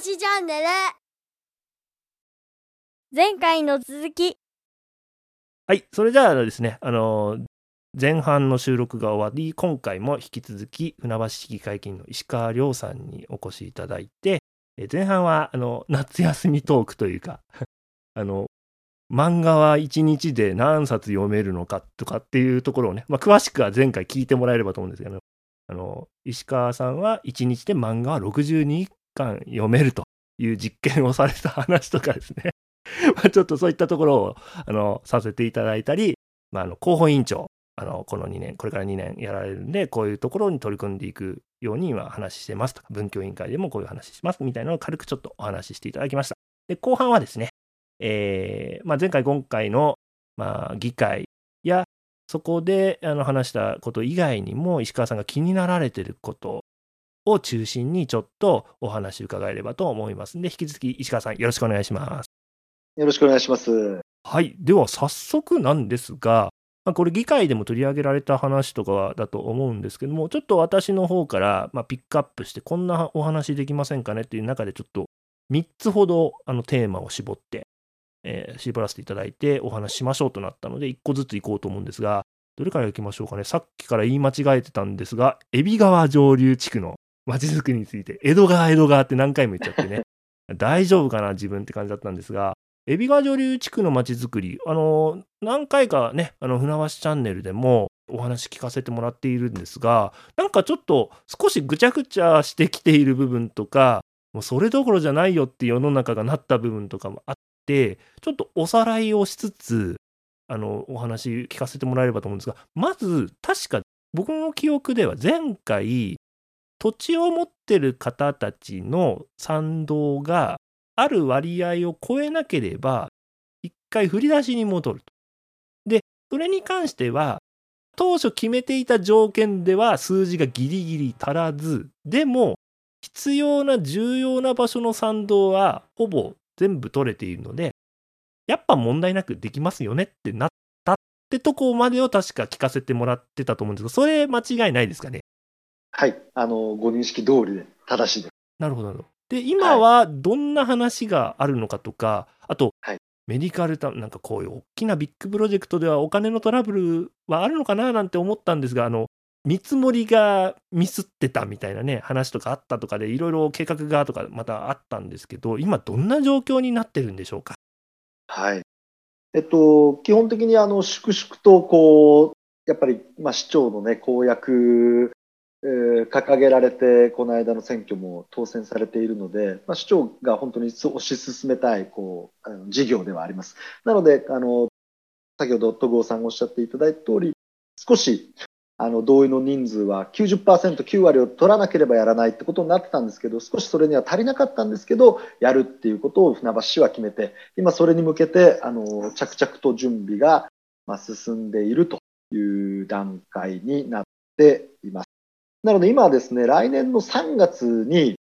チャンネル。前回の続き。はい、それじゃあですね、あの前半の収録が終わり、今回も引き続き船橋市議会議員の石川亮さんにお越しいただいて、前半はあの夏休みトークというか、あの漫画は1日で何冊読めるのかとかっていうところをね、まあ、詳しくは前回聞いてもらえればと思うんですけど、あの石川さんは1日で漫画は62巻読めるという実験をされた話とかですね。まあちょっとそういったところをあのさせていただいたり、まあ、あの広報委員長あのこの2年これから2年やられるんでこういうところに取り組んでいくように今話してますとか文教委員会でもこういう話しますみたいなのを軽くちょっとお話ししていただきました。で後半はですね、えーまあ、前回今回の、まあ、議会やそこであの話したこと以外にも石川さんが気になられてることを中心にちょっとお話伺えればと思いますんで引き続き石川さんよろしくお願いしますよろしくお願いします。はい。では、早速なんですが、まあ、これ、議会でも取り上げられた話とかだと思うんですけども、ちょっと私の方から、まあ、ピックアップして、こんなお話できませんかね？っていう中で、ちょっと3つほどあのテーマを絞って、えー絞らせていただいて、お話ししましょうとなったので、1個ずついこうと思うんですが、どれからいきましょうかね？さっきから言い間違えてたんですが、海老川上流地区の街づくりについて、江戸川、江戸川って何回も言っちゃってね、大丈夫かな、自分って感じだったんですが、海老川上流地区の街づくり、あの、何回かね、あの、船橋チャンネルでもお話聞かせてもらっているんですが、なんかちょっと少しぐちゃぐちゃしてきている部分とか、もうそれどころじゃないよって世の中がなった部分とかもあって、ちょっとおさらいをしつつ、あの、お話聞かせてもらえればと思うんですが、まず、確か僕の記憶では前回、土地を持ってる方たちの賛同がある割合を超えなければ、一回振り出しに戻ると。で、それに関しては、当初決めていた条件では数字がギリギリ足らず、でも、必要な重要な場所の賛同はほぼ全部取れているので、やっぱ問題なくできますよねってなったってとこまでを確か聞かせてもらってたと思うんですが、それ間違いないですかね？はい。あの、ご認識通りで正しいです。なるほどなるほど。で、今はどんな話があるのかとか、あと、はいメディカルタなんかこういう大きなビッグプロジェクトではお金のトラブルはあるのかななんて思ったんですが、あの、見積もりがミスってたみたいなね、話とかあったとかで、いろいろ計画がとかまたあったんですけど、今どんな状況になってるんでしょうか？はい。えっと、基本的にあの、粛々とこう、やっぱり、まあ、市長のね、公約、えー掲げられて、この間の選挙も当選されているので、まあ、市長が本当に推し進めたい、こう、事業ではあります。なので、あの、先ほど戸郷さんがおっしゃっていただいた通り、少し、あの、同意の人数は90%、9割を取らなければやらないってことになってたんですけど、少しそれには足りなかったんですけど、やるっていうことを船橋市は決めて、今それに向けて、あの、着々と準備が、進んでいるという段階になっています。なので今はですね、来年の3月に、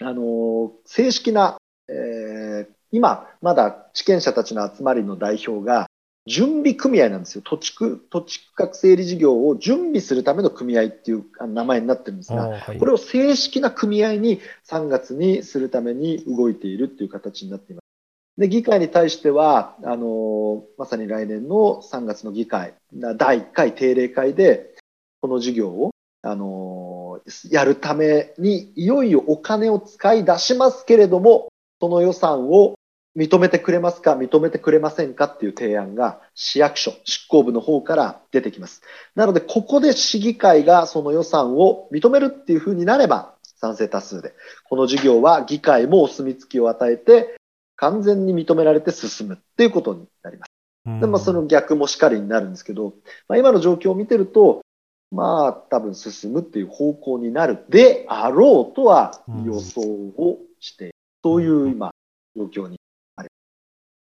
あの、正式な、えー今、まだ地権者たちの集まりの代表が、準備組合なんですよ。土地区、土地区画整理事業を準備するための組合っていう名前になってるんですが、はいこれを正式な組合に3月にするために動いているっていう形になっています。で、議会に対しては、あの、まさに来年の3月の議会、な第1回定例会で、この事業を、あの、やるために、いよいよお金を使い出しますけれども、その予算を認めてくれますか、認めてくれませんかっていう提案が市役所、執行部の方から出てきます。なので、ここで市議会がその予算を認めるっていうふうになれば、賛成多数で、この事業は議会もお墨付きを与えて、完全に認められて進むっていうことになります。でまあ、その逆もしかりになるんですけど、まあ、今の状況を見てると、まあ、多分進むっていう方向になるであろうとは予想をしている、そういう今、状況に。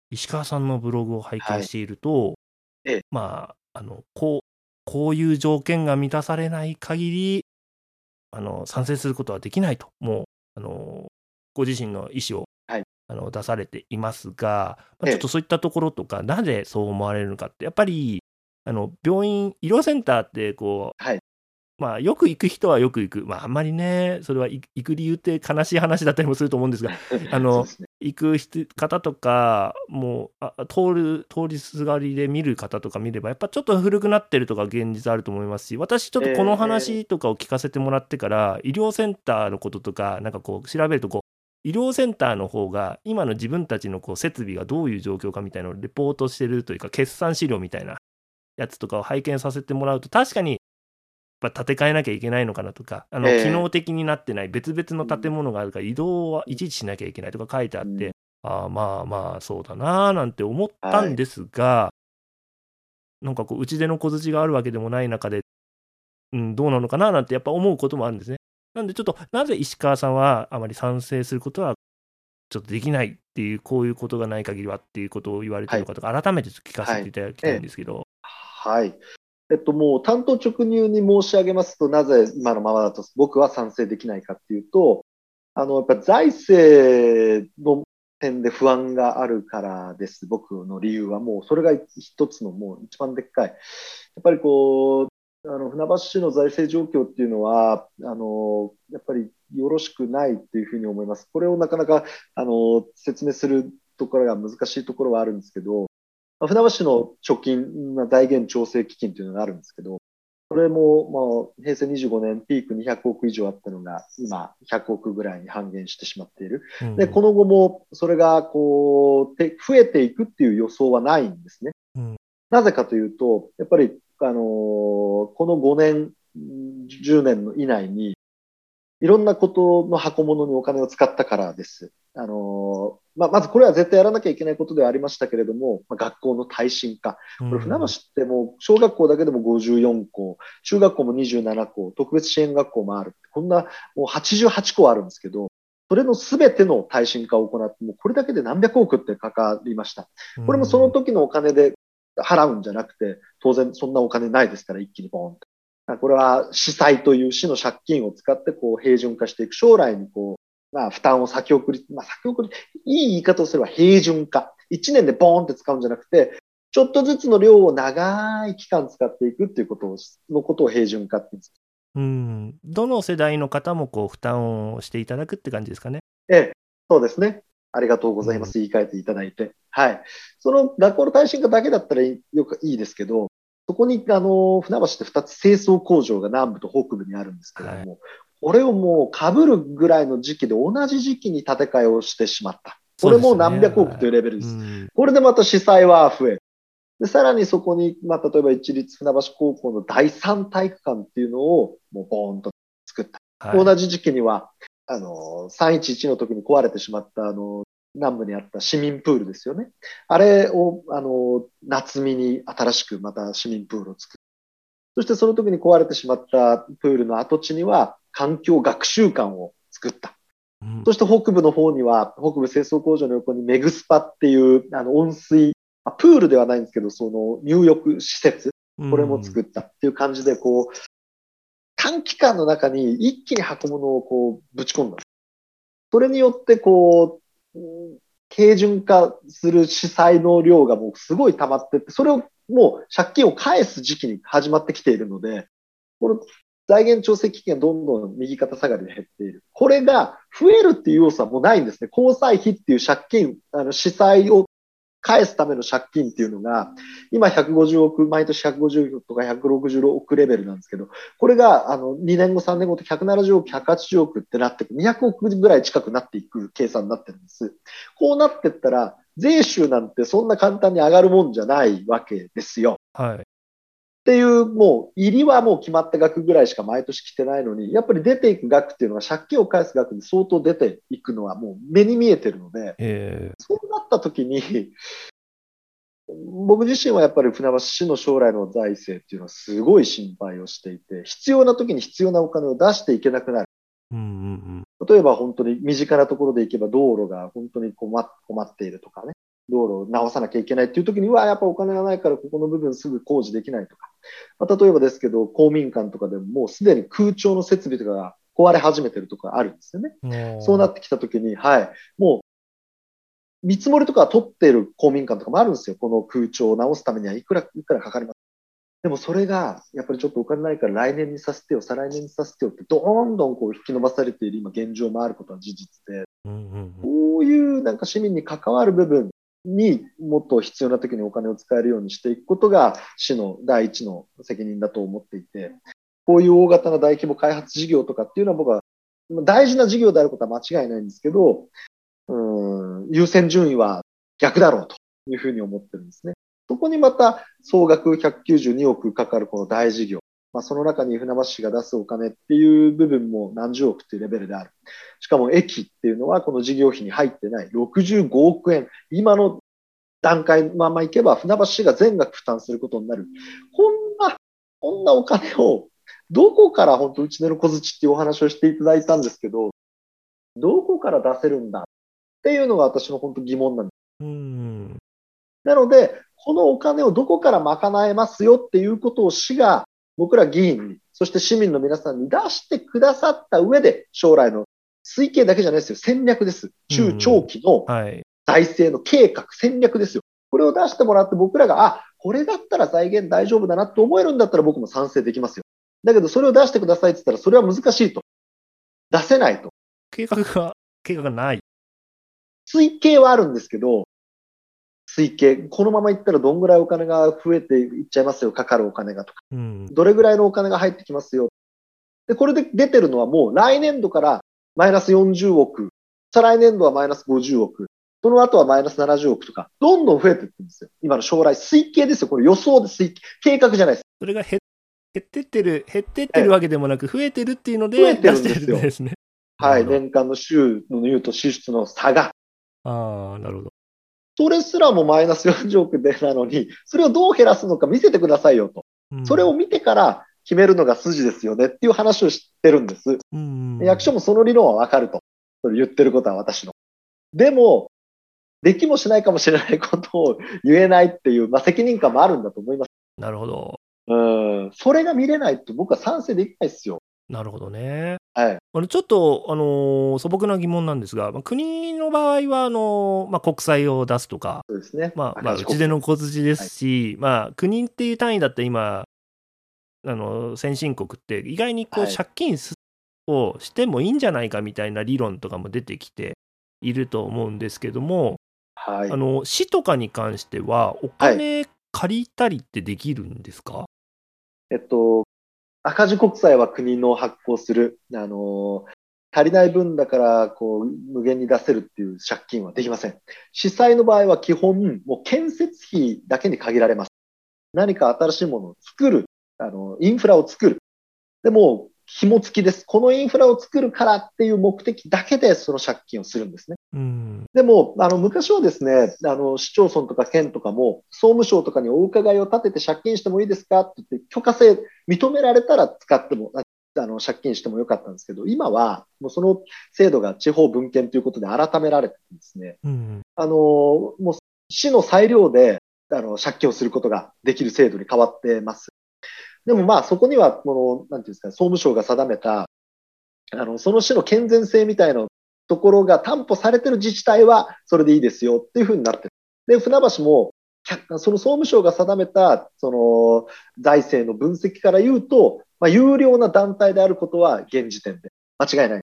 石川さんのブログを拝見していると、ええ。まあ、あの、こう、こういう条件が満たされない限り、あの、賛成することはできないと、もう、あの、ご自身の意思を、はい。あの出されていますが、まあ、ええ。ちょっとそういったところとか、なぜそう思われるのかって、やっぱり、あの、病院、医療センターって、こう、はいまあ、よく行く人はよく行く。まあ、あんまりね、それは行く理由って悲しい話だったりもすると思うんですが、あの、ね、行く方とか、もうあ、通る、通りすがりで見る方とか見れば、やっぱちょっと古くなってるとか現実あると思いますし、私ちょっとこの話とかを聞かせてもらってから、えー、医療センターのこととか、なんかこう、調べるとこう、医療センターの方が今の自分たちのこう設備がどういう状況かみたいなのをレポートしてるというか決算資料みたいなやつとかを拝見させてもらうと確かにぱ建て替えなきゃいけないのかなとか、あの、機能的になってない別々の建物があるから移動はいちいちしなきゃいけないとか書いてあって、ああ、まあまあ、そうだなーなんて思ったんですが、なんかこう、打ち出の小槌があるわけでもない中で、うん、どうなのかななんてやっぱ思うこともあるんですね。なんでちょっと、なぜ石川さんはあまり賛成することはちょっとできないっていう、こういうことがない限りはっていうことを言われてるのかとか、改めて聞かせていただきたいんですけど。はい。えっと、もう担当直入に申し上げますと、なぜ今のままだと僕は賛成できないかっていうと、あの、やっぱ財政の点で不安があるからです。僕の理由はもう、それが一つのもう一番でっかい。やっぱりこう、あの船橋市の財政状況っていうのは、あのやっぱりよろしくないというふうに思います。これをなかなかあの説明するところが難しいところはあるんですけど、船橋市の貯金、財源調整基金というのがあるんですけど、これも、まあ、平成25年ピーク200億以上あったのが、今100億ぐらいに半減してしまっている。うん、で、この後もそれがこう、増えていくっていう予想はないんですね。うん、なぜかというと、やっぱり、あのー、この5年、10年の以内に、いろんなことの箱物にお金を使ったからです。あのまあ、まずこれは絶対やらなきゃいけないことではありましたけれども、まあ、学校の耐震化。これ船橋ってもう小学校だけでも54校、中学校も27校、特別支援学校もある。こんなもう88校あるんですけど、それのすべての耐震化を行って、もうこれだけで何百億ってかかりました。これもその時のお金で払うんじゃなくて、当然そんなお金ないですから、一気にボーンと。これは市債という市の借金を使ってこう平準化していく。将来にこう、まあ負担を先送り、まあ先送り、いい言い方をすれば平準化。1年でボーンって使うんじゃなくて、ちょっとずつの量を長い期間使っていくっていうことを、のことを平準化って言うんです。うん。どの世代の方もこう負担をしていただくって感じですかね？ええ、そうですね。ありがとうございます。うん、言い換えていただいて。はい。その学校の耐震化だけだったらよくいいですけど、そこに、あの、船橋って2つ清掃工場が南部と北部にあるんですけれども、はい、これをもう被るぐらいの時期で同じ時期に建て替えをしてしまった。これも何百億というレベルです。ですねはい、これでまた司祭は増える。で、さらにそこに、まあ、例えば一律船橋高校の第三体育館っていうのを、もうボーンと作った。はい、同じ時期には、あの、311の時に壊れてしまった、あの、南部にあった市民プールですよね。あれを、あの、夏見に新しくまた市民プールを作る。そしてその時に壊れてしまったプールの跡地には環境学習館を作った。うん、そして北部の方には、北部清掃工場の横にメグスパっていうあの温水、プールではないんですけど、その入浴施設、これも作ったっていう感じで、こう、短期間の中に一気に箱物をこうぶち込んだ。それによって、こう、軽準化する司債の量がもうすごい溜まってって、それをもう借金を返す時期に始まってきているので、この財源調整基金がどんどん右肩下がりで減っている。これが増えるっていう要素はもうないんですね。交際費っていう借金、あの、司債を返すための借金っていうのが、今150億、毎年150億とか160億レベルなんですけど、これがあの2年後、3年後と170億、180億ってなってく、200億ぐらい近くなっていく計算になってるんです。こうなってったら、税収なんてそんな簡単に上がるもんじゃないわけですよ。はい。っていう、もう、入りはもう決まった額ぐらいしか毎年来てないのに、やっぱり出ていく額っていうのは借金を返す額に相当出ていくのはもう目に見えてるので、えー、そうなった時に、僕自身はやっぱり船橋市の将来の財政っていうのはすごい心配をしていて、必要な時に必要なお金を出していけなくなる。うんうんうん、例えば本当に身近なところで行けば道路が本当に困っているとかね、道路を直さなきゃいけないっていう時には、やっぱお金がないからここの部分すぐ工事できないとか、まあ、例えばですけど、公民館とかでももうすでに空調の設備とかが壊れ始めてるとかあるんですよね。そうなってきたときに、はい、もう、見積もりとか取っている公民館とかもあるんですよ。この空調を直すためにはいくら、いくらかかります。でもそれが、やっぱりちょっとお金ないから来年にさせてよ、再来年にさせてよって、どんどんこう引き伸ばされている今現状もあることは事実で、うんうんうんこういうなんか市民に関わる部分にもっと必要な時にお金を使えるようにしていくことが市の第一の責任だと思っていて、こういう大型な大規模開発事業とかっていうのは僕は大事な事業であることは間違いないんですけど、うん、優先順位は逆だろうというふうに思ってるんですね。そこにまた総額192億かかるこの大事業。まあ、その中に船橋市が出すお金っていう部分も何十億っていうレベルである。しかも駅っていうのはこの事業費に入ってない65億円。今の段階のままいけば船橋市が全額負担することになる。こんな、こんなお金をどこから本当うちの小槌っていうお話をしていただいたんですけど、どこから出せるんだっていうのが私の本当疑問なんです。うんなので、このお金をどこから賄えますよっていうことを市が僕ら議員に、そして市民の皆さんに出してくださった上で、将来の推計だけじゃないですよ。戦略です。中長期のはい。財政の計画、戦略ですよ。これを出してもらって僕らが、あ、これだったら財源大丈夫だなと思えるんだったら僕も賛成できますよ。だけどそれを出してくださいって言ったらそれは難しいと。出せないと。計画が、計画がない。推計はあるんですけど、推計、このままいったらどんぐらいお金が増えていっちゃいますよ、かかるお金がとか。うん。どれぐらいのお金が入ってきますよ。で、これで出てるのはもう来年度からマイナス40億、再来年度はマイナス50億、その後はマイナス70億とか、どんどん増えていってるんですよ。今の将来、推計ですよ。これ予想で推計、計画じゃないです。それが減減ってってる、減ってってるわけでもなく、増えてるっていうので、増えてるんですよすね。はい。年間の収入と支出の差が。ああ、なるほど。それすらもマイナス40億でなのに、それをどう減らすのか見せてくださいよと。うんそれを、見てから決めるのが筋ですよねっていう話をしてるんです。うん役所もその理論はわかると。それ言ってることは私の。でも、できもしないかもしれないことを言えないっていう、まあ、責任感もあるんだと思います。なるほど。うん。それが見れないと僕は賛成できないですよ。なるほどね。はい。あのちょっと、あのー素朴な疑問なんですが、まあ、国の場合はあのーまあ、国債を出すとか、そうですね。まあまあ、う赤字ちでの小槌ですし、まあ、国っていう単位だったら今、あの先進国って意外にこうはい借金すをしてもいいんじゃないかみたいな理論とかも出てきていると思うんですけども、はい。あの市とかに関してはお金借りたりってできるんですか、えっと、赤字国債は国の発行する、あの、足りない分だから、こう、無限に出せるっていう借金はできません。市債の場合は基本、もう建設費だけに限られます。何か新しいものを作る、あの、インフラを作る。でも、紐付きです。このインフラを作るからっていう目的だけでその借金をするんですね。うんでも、あの、昔はですね、あの、市町村とか県とかも、総務省とかにお伺いを立てて借金してもいいですか？って言って、許可制認められたら使っても、ああの、借金してもよかったんですけど、今は、もうその制度が地方分権ということで改められてですね、うんあの、もう市の裁量で、あの、借金をすることができる制度に変わってます。でもまあ、そこには、この、なんていうんですか、総務省が定めた、あの、その市の健全性みたいなところが担保されてる自治体は、それでいいですよっていうふうになってる。で、船橋も、客その総務省が定めた、その、財政の分析から言うと、まあ、有料な団体であることは現時点で間違いない。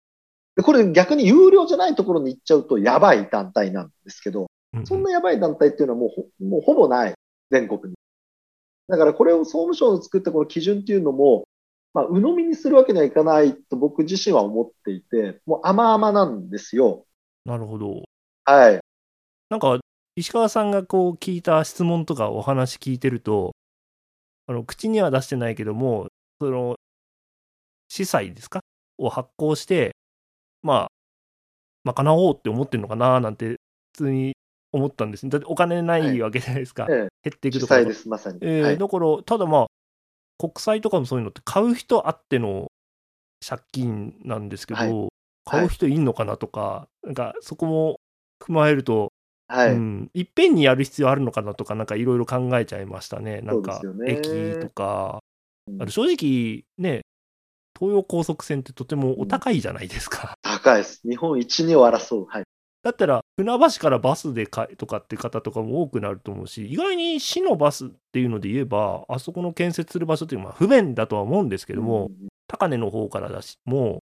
で、これ逆に有料じゃないところに行っちゃうとやばい団体なんですけど、うんそんなやばい団体っていうのはもうほもうほぼない、全国に。だからこれを総務省の作ったこの基準っていうのも、まあ、鵜呑みにするわけにはいかないと僕自身は思っていて、もう甘々なんですよ。なるほど。はい。なんか石川さんがこう聞いた質問とかお話聞いてるとあの口には出してないけどもその司祭ですか？を発行してまあ賄おうって思ってるのかななんて普通に思ったんですねだってお金ないわけじゃないですか、ええ、減っていくとかです、まさに。えーはい。だからただまあ国債とかもそういうのって買う人あっての借金なんですけど、はい買う人いんのかなとか、なんかそこも踏まえるとはい。うん、いっぺんにやる必要あるのかなとか、なんかいろいろ考えちゃいましたね。なんか駅とか、うんあと正直ね、東洋高速線ってとてもお高いじゃないですか。高いです。日本一、二を争う。はい。だったら、船橋からバスでかとかって方とかも多くなると思うし、意外に市のバスっていうので言えば、あそこの建設する場所っていうのは不便だとは思うんですけども、うん。高根の方からだし、も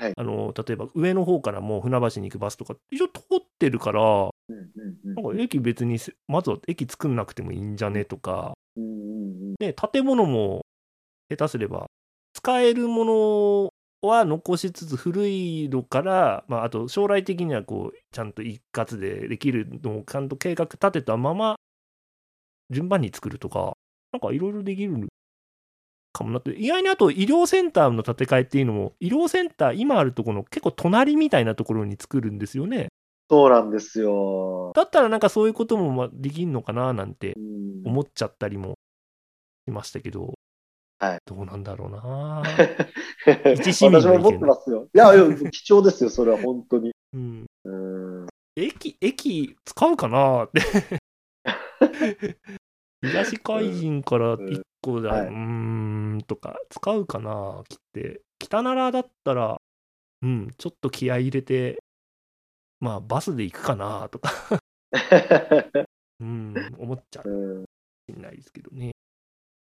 う、はい。あの例えば上の方からもう船橋に行くバスとか、一応通ってるから、なんか駅別にせ、まずは駅作んなくてもいいんじゃねとか、うんうんで、建物も下手すれば、使えるものは残しつつ、古いのから、まあ、あと将来的にはこう、ちゃんと一括でできるのをちゃんと計画立てたまま、順番に作るとか、なんかいろいろできるかもなって、意外にあと医療センターの建て替えっていうのも、医療センター、今あるところの結構隣みたいなところに作るんですよね。そうなんですよ。だったらなんかそういうこともまあできんのかななんてうん思っちゃったりもしましたけど、はいどうなんだろうな。一市民私もの意見思ってますよ。いや、いや貴重ですよ、それは本当に。うん、うん駅、駅使うかな？って。東海岸から1個だ、はいうーんとか、使うかな切って。北奈良だったら、うん、ちょっと気合い入れて、まあ、バスで行くかなとか、うん、思っちゃうかうんないですけどね。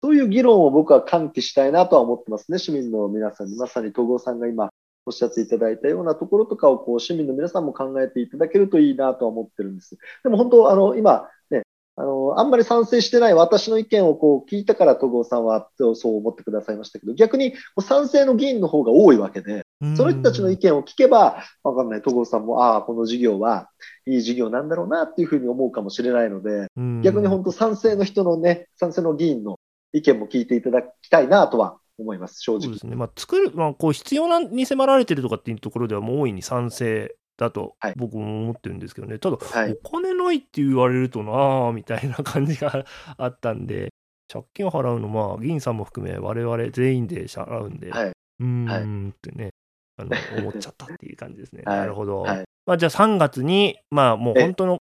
そういう議論を僕は喚起したいなとは思ってますね、市民の皆さんに。まさに東郷さんが今おっしゃっていただいたようなところとかをこう市民の皆さんも考えていただけるといいなとは思ってるんです。でも本当、あの今、ね、あのあんまり賛成してない私の意見をこう聞いたから東郷さんはそう思ってくださいましたけど、逆に賛成の議員の方が多いわけで、その人たちの意見を聞けば、わかんない、戸郷さんも、ああ、この事業はいい事業なんだろうなっていうふうに思うかもしれないので、うん逆に本当賛成の人のね、賛成の議員の意見も聞いていただきたいなとは思います、正直そうで。すね。まあ、作る、まあ、こう、必要なに迫られてるとかっていうところでは、もう大いに賛成だとはい、僕も思ってるんですけどね。ただ、はい。お金ないって言われるとなあみたいな感じがあったんで、借金を払うの、まあ、議員さんも含め、我々全員で払うんで、はい。うーんってね、あの思っちゃったっていう感じですね。はいなるほど。はいまあ、じゃあ3月に、まあ、もうえ本当の、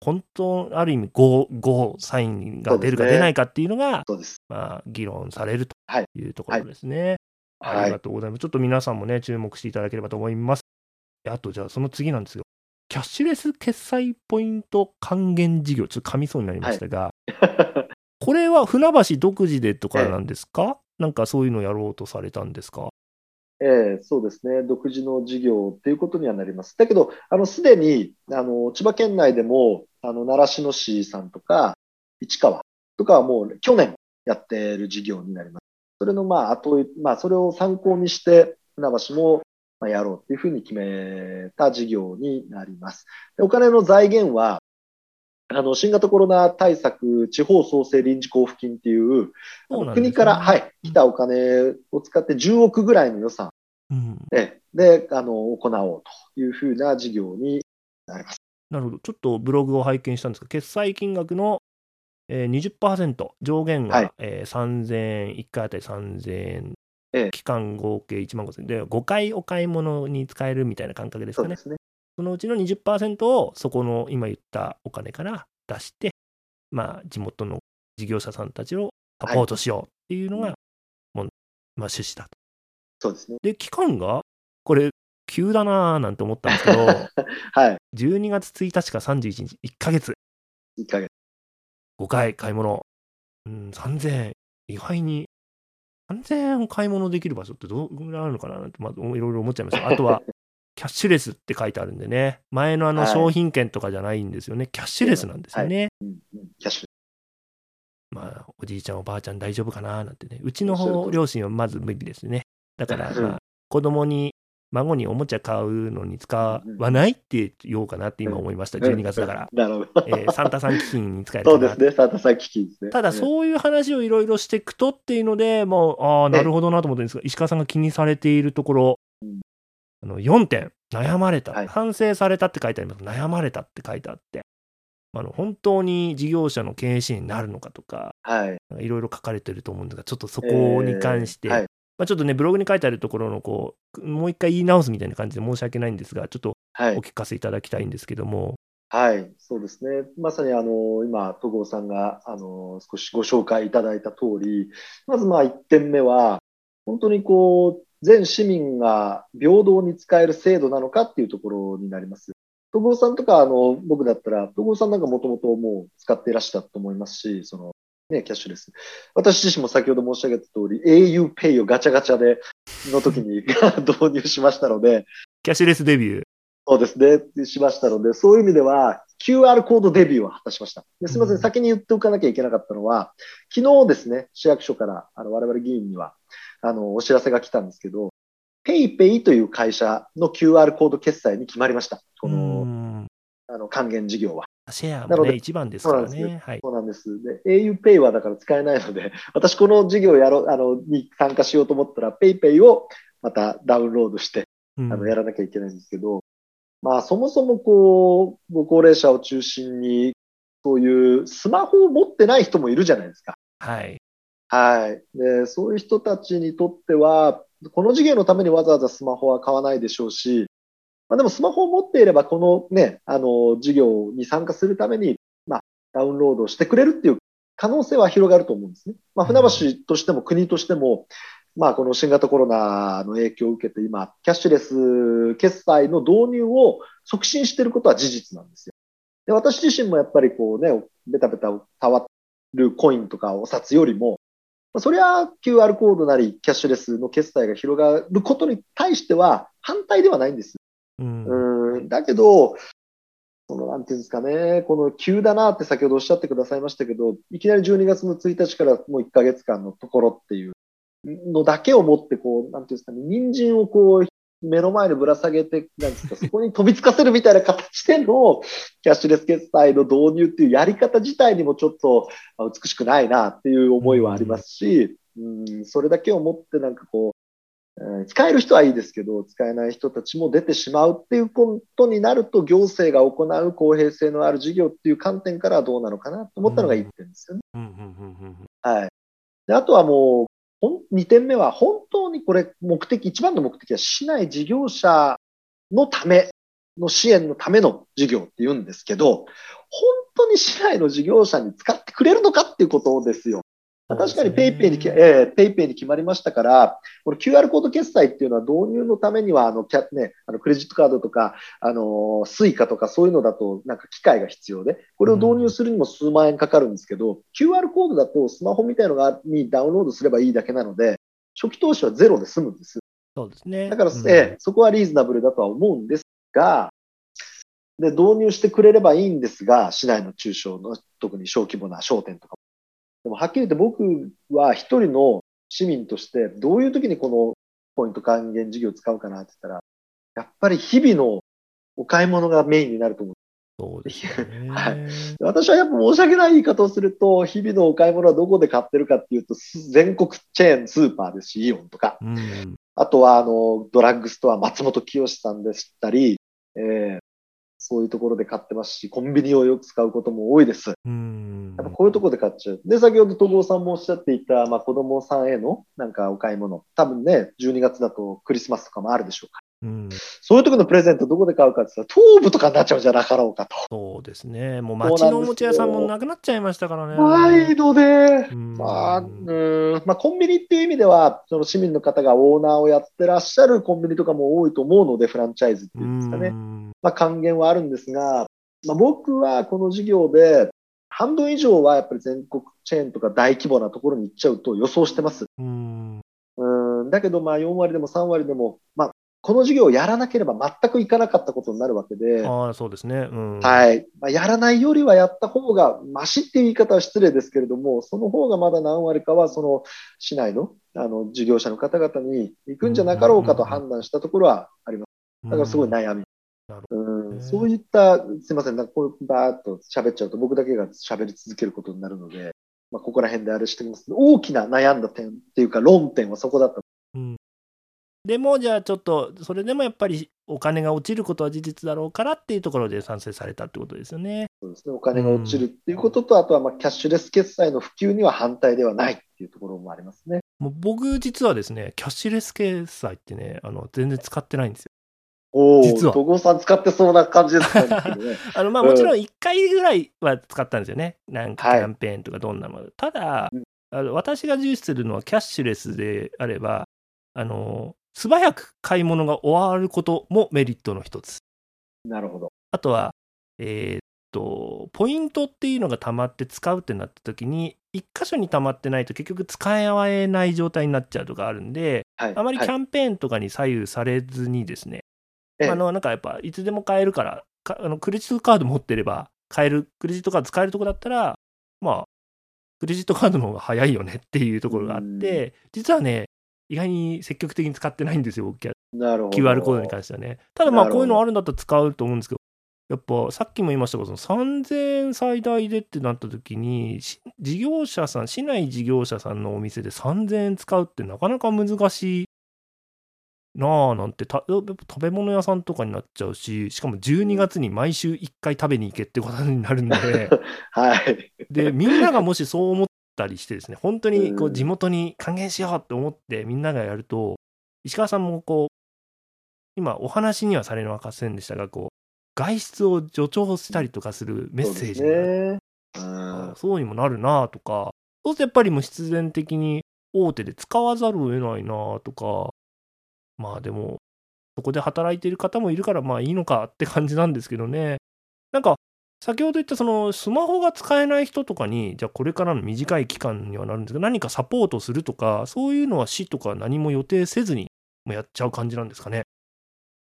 本当、ある意味、ゴー、ゴーサインが出るか出ないかっていうのが。まあ、議論されるとはいいうところですね。あはいりが。とうございます。ちょっと皆さんもね、注目していただければと思います。あと、じゃあ、その次なんですよ。キャッシュレス決済ポイント還元事業、ちょっと噛みそうになりましたが、これは船橋独自でとかなんですか、なんかそういうのやろうとされたんですか？ええそうですね。独自の事業っていうことにはなります。だけど、あの、すでに、あの、千葉県内でも、あの、習志野市さんとか、市川とかはもう去年やっている事業になります。それの、まあ、あと、まあ、それを参考にして、船橋も、まあ、やろうっていうふうに決めた事業になります。お金の財源は、あの、新型コロナ対策地方創生臨時交付金っていう、うね国から、はい、来たお金を使って10億ぐらいの予算うん。で、で、あの、行おうというふうな事業になります。なるほど。ちょっとブログを拝見したんですが、決済金額の、えー、20%、上限が、はいえー3000円、1回あたり3000円、ええ期間合計1万5000円で、5回お買い物に使えるみたいな感覚ですかね。そうですね。そのうちの20%をそこの今言ったお金から出して、まあ、地元の事業者さんたちをサポートしようっていうのが、はいもうまあ、趣旨だと。そうですね。で、期間が、これ、急だなーなんて思ったんですけど、はい。12月1日から31日、1ヶ月、1ヶ月。5回買い物、うん、3000円、意外に、3000円買い物できる場所ってどうぐらいあるのかななんて、まあ、いろいろ思っちゃいました。あとは、キャッシュレスって書いてあるんでね、前のあのはい。商品券とかじゃないんですよね、キャッシュレスなんですよね。うんうん、キャッシュ。まあ、おじいちゃん、おばあちゃん大丈夫かななんてね、うちの方両親はまず無理ですね。だから、うん。まあ、子供に、孫におもちゃ買うのに使わないって言おうかなって今思いました、12月だから。なるほど。えーサンタさん基金に使えるそうですね。サンタさん基金ですね。ただうそういう話をいろいろしていくとっていうので、もう、ああ、なるほどなと思ってるんですが、石川さんが気にされているところ、うんあの4点、悩まれた、はい反省されたって書いてあります。悩まれたって書いてあって、あの本当に事業者の経営支援になるのかとか、はい。いろいろ書かれてると思うんですが、ちょっとそこに関して、えーはいまあ、ちょっとね、ブログに書いてあるところのこう、もう一回言い直すみたいな感じで申し訳ないんですが、ちょっとはいお。聞かせいただきたいんですけども、はい。そうですね。まさにあの、今、戸郷さんが、あの、少しご紹介いただいた通り、まずまあ1点目は、本当にこう、全市民が平等に使える制度なのかっていうところになります。戸郷さんとか、あの、僕だったら、戸郷さんなんかもともともう使っていらしたと思いますし、その、ね、キャッシュレス。私自身も先ほど申し上げた通り、auPay をガチャガチャで、の時に 導入しましたので、キャッシュレスデビュー。そうですね、しましたので、そういう意味では、QR コードデビューを果たしました。ですみません、うん先に言っておかなきゃいけなかったのは、昨日ですね、市役所から、あの、我々議員には、あの、お知らせが来たんですけど、PayPay という会社の QR コード決済に決まりました。こうの、んあの、還元事業は。シェアなのでもね、一番ですからね。はい。そうなんです。で、auPay はだから使えないので、私この事業をやろう、あの、に参加しようと思ったら、PayPay をまたダウンロードして、うんあの、やらなきゃいけないんですけど、まあ、そもそもこう、ご高齢者を中心に、そういうスマホを持ってない人もいるじゃないですか。はい。はい。で、そういう人たちにとっては、この事業のためにわざわざスマホは買わないでしょうし、まあでもスマホを持っていれば、このね、あの、事業に参加するために、まあ、ダウンロードしてくれるっていう可能性は広がると思うんですね。まあ、船橋としても国としても、まあ、この新型コロナの影響を受けて今、キャッシュレス決済の導入を促進していることは事実なんですよ。で、私自身もやっぱりこうね、ベタベタ触るコインとかお札よりも、それは QR コードなりキャッシュレスの決済が広がることに対しては反対ではないんです。うん。うん、だけど、その、なんていうんですかね、この急だなって先ほどおっしゃってくださいましたけど、いきなり12月の1日からもう1ヶ月間のところっていうのだけをもって、こう、なんていうんですかね、人参をこう、目の前にぶら下げて、なんですか、そこに飛びつかせるみたいな形でのキャッシュレス決済の導入っていうやり方自体にもちょっとあ美しくないなっていう思いはありますし、うん、それだけをもってなんかこう、えー使える人はいいですけど、使えない人たちも出てしまうっていうことになると、行政が行う公平性のある事業っていう観点からはどうなのかなと思ったのが1点ですよね。はい。であとはもう、2点目は、本当にこれ、目的、一番の目的は、市内事業者のための支援のための事業って言うんですけど、本当に市内の事業者に使ってくれるのかっていうことですよ。確かに PayPay にき、えー、ペイペイに決まりましたから、これ QR コード決済っていうのは導入のためには、あの、キャね、あの、クレジットカードとか、あの、 Suica とかそういうのだと、なんか機械が必要で、これを導入するにも数万円かかるんですけど、QR コードだとスマホみたいのが、にダウンロードすればいいだけなので、初期投資はゼロで済むんです。そうですね。だから、うんええそこはリーズナブルだとは思うんですが、で、導入してくれればいいんですが、市内の中小の、特に小規模な商店とかも。でも、はっきり言って僕は一人の市民として、どういう時にこのポイント還元事業を使うかなって言ったら、やっぱり日々のお買い物がメインになると思う。そうですよね。はい私はやっぱ申し訳ない言い方をすると、日々のお買い物はどこで買ってるかっていうと、す全国チェーンスーパーですし、イオンとか。うん。あとは、あの、ドラッグストア、松本清さんでしたり、えーそういうところで買ってますし、コンビニをよく使うことも多いです。うん。やっぱこういうところで買っちゃう。で、先ほど戸郷さんもおっしゃっていた、まあ、子供さんへのなんかお買い物。多分ね、12月だとクリスマスとかもあるでしょうか。うん。そういう時のプレゼントどこで買うかって言ったら、東部とかになっちゃうんじゃなかろうかと。そうですね。もうそうなんですよ町のおもちゃ屋さんもなくなっちゃいましたからね。ないので、うんまあ、うーん、まあ、コンビニっていう意味では、その市民の方がオーナーをやってらっしゃるコンビニとかも多いと思うので、フランチャイズっていうんですかね。うんまあ、還元はあるんですが、まあ、僕はこの事業で、半分以上はやっぱり全国チェーンとか大規模なところに行っちゃうと予想してます。うん。うん、だけどまあ4割でも3割でも、まあ、この事業をやらなければ全くいかなかったことになるわけで、ああ、そうですね。うん。はい。まあ、やらないよりはやった方が、マシっていう言い方は失礼ですけれども、その方がまだ何割かは、その市内の、あの、事業者の方々に行くんじゃなかろうかと判断したところはあります。だからすごい悩み。なるうん、ねそういった、すいません、なんかこうバーっと喋っちゃうと僕だけが喋り続けることになるので、まあ、ここら辺であれしてます大きな悩んだ点っていうか論点はそこだった。うんでもじゃあちょっとそれでもやっぱりお金が落ちることは事実だろうからっていうところで賛成されたってことですよね。そうですね。お金が落ちるっていうことと、あとはまあキャッシュレス決済の普及には反対ではないっていうところもありますね。もう僕実はですねキャッシュレス決済ってねあの全然使ってないんですよ。おお、実は戸郷さん使ってそうな感じですけどね。あのまあうんもちろん1回ぐらいは使ったんですよね。なんかはいキャンペーンとかどんなもの。ただうんあの私が重視するのはキャッシュレスであればあの素早く買い物が終わることもメリットの一つ。なるほど。あとは、えーっと、ポイントっていうのが溜まって使うってなった時に、一箇所に溜まってないと結局使い合えない状態になっちゃうとかあるんで、はい。あまりキはいャンペーンとかに左右されずにですね、ええあの、なんかやっぱ、いつでも買えるから、かあのクレジットカード持ってれば、買える、クレジットカード使えるとこだったら、まあ、クレジットカードの方が早いよねっていうところがあって、実はね、意外に積極的に使ってないんですよ、僕、なるほど。QR コードに関してはね。ただまあ、こういうのあるんだったら使うと思うんですけど、やっぱさっきも言いましたけど、その3000円最大でってなった時に、し事業者さん、市内事業者さんのお店で3000円使うってなかなか難しいなあなんてた、食べ物屋さんとかになっちゃうし、しかも12月に毎週1回食べに行けってことになるんで、はい。で、みんながもしそう思ったりしてですね、本当にこううん地元に還元しようって思ってみんながやると、石川さんもこう、今お話にはされませんでしたが、こう、外出を助長したりとかするメッセージそうがですね。うあん。そうにもなるなとか、そうするとやっぱりもう必然的に大手で使わざるを得ないなとか、まあでも、そこで働いている方もいるから、まあいいのかって感じなんですけどね。なんか、先ほど言ったそのスマホが使えない人とかに、じゃあこれからの短い期間にはなるんですけど、何かサポートするとか、そういうのは市とか何も予定せずにもやっちゃう感じなんですかね。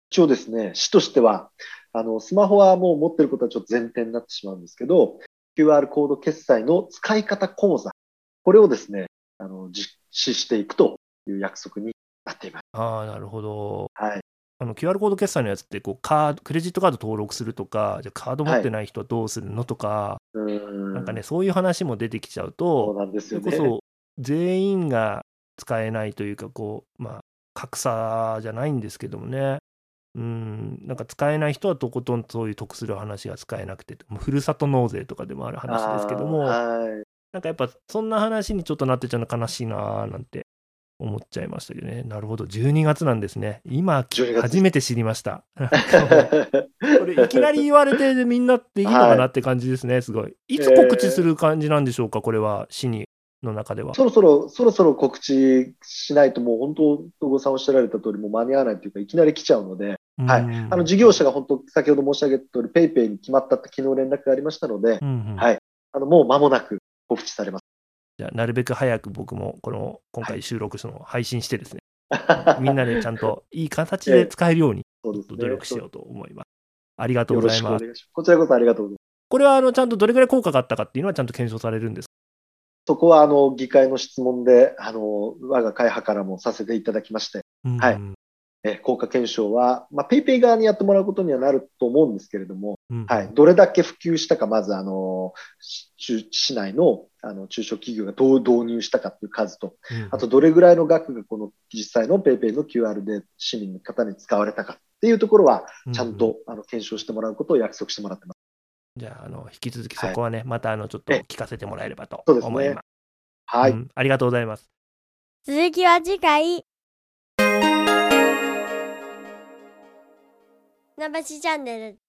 一応ですね、市としては、あの、スマホはもう持ってることはちょっと前提になってしまうんですけど、QR コード決済の使い方講座、これをですね、あの、実施していくという約束になっています。ああ、なるほど。はい。あの QR コード決済のやつってこうカード、クレジットカード登録するとか、じゃあカード持ってない人はどうするのとか、うーん。なんかね、そういう話も出てきちゃうそうと、なんですそよね。れこそ全員が使えないというか、こう、まあ、格差じゃないんですけどもね。うん、なんか使えない人はとことんそういう得する話が使えなくて、ふるさと納税とかでもある話ですけども、はい。なんかやっぱそんな話にちょっとなってちゃうの悲しいなーなんて思っちゃいましたけどね。なるほど、12月なんですね。今、12月初めて知りました。これいきなり言われてみんなでいいのかなって感じですね、すごい。いつ告知する感じなんでしょうか、これは、市にの中では。そろそろ、そろそろ告知しないと、もう本当、東郷さんおっしゃられた通り、もう間に合わないというか、いきなり来ちゃうので、はいうんあの事業者が本当、先ほど申し上げた通り、ペイペイに決まったって昨日連絡がありましたので、うんうんはいあのもう間もなく告知されます。じゃあなるべく早く僕もこの今回収録したのを配信してですね、みんなでちゃんといい形で使えるように。努力しようと思います。ありがとうございます。こちらこそありがとうございます。これはあのちゃんとどれぐらい効果があったかっていうのはちゃんと検証されるんですか？そこはあの議会の質問で、あの我が会派からもさせていただきまして、はいうんえ効果検証は、まあ、ペイペイ側にやってもらうことにはなると思うんですけれども、うん。はい、どれだけ普及したか、まずあの市市内のあの中小企業がどう導入したかという数と、うんあとどれぐらいの額がこの実際のペイペイの QR で市民の方に使われたかっていうところは、ちゃんと、あの検証してもらうことを約束してもらってます。じゃあ、あの引き続きそこはね、またあのちょっと聞かせてもらえればとそうですね思います。はい。うんありがとうございます。続きは次回。船橋チャンネル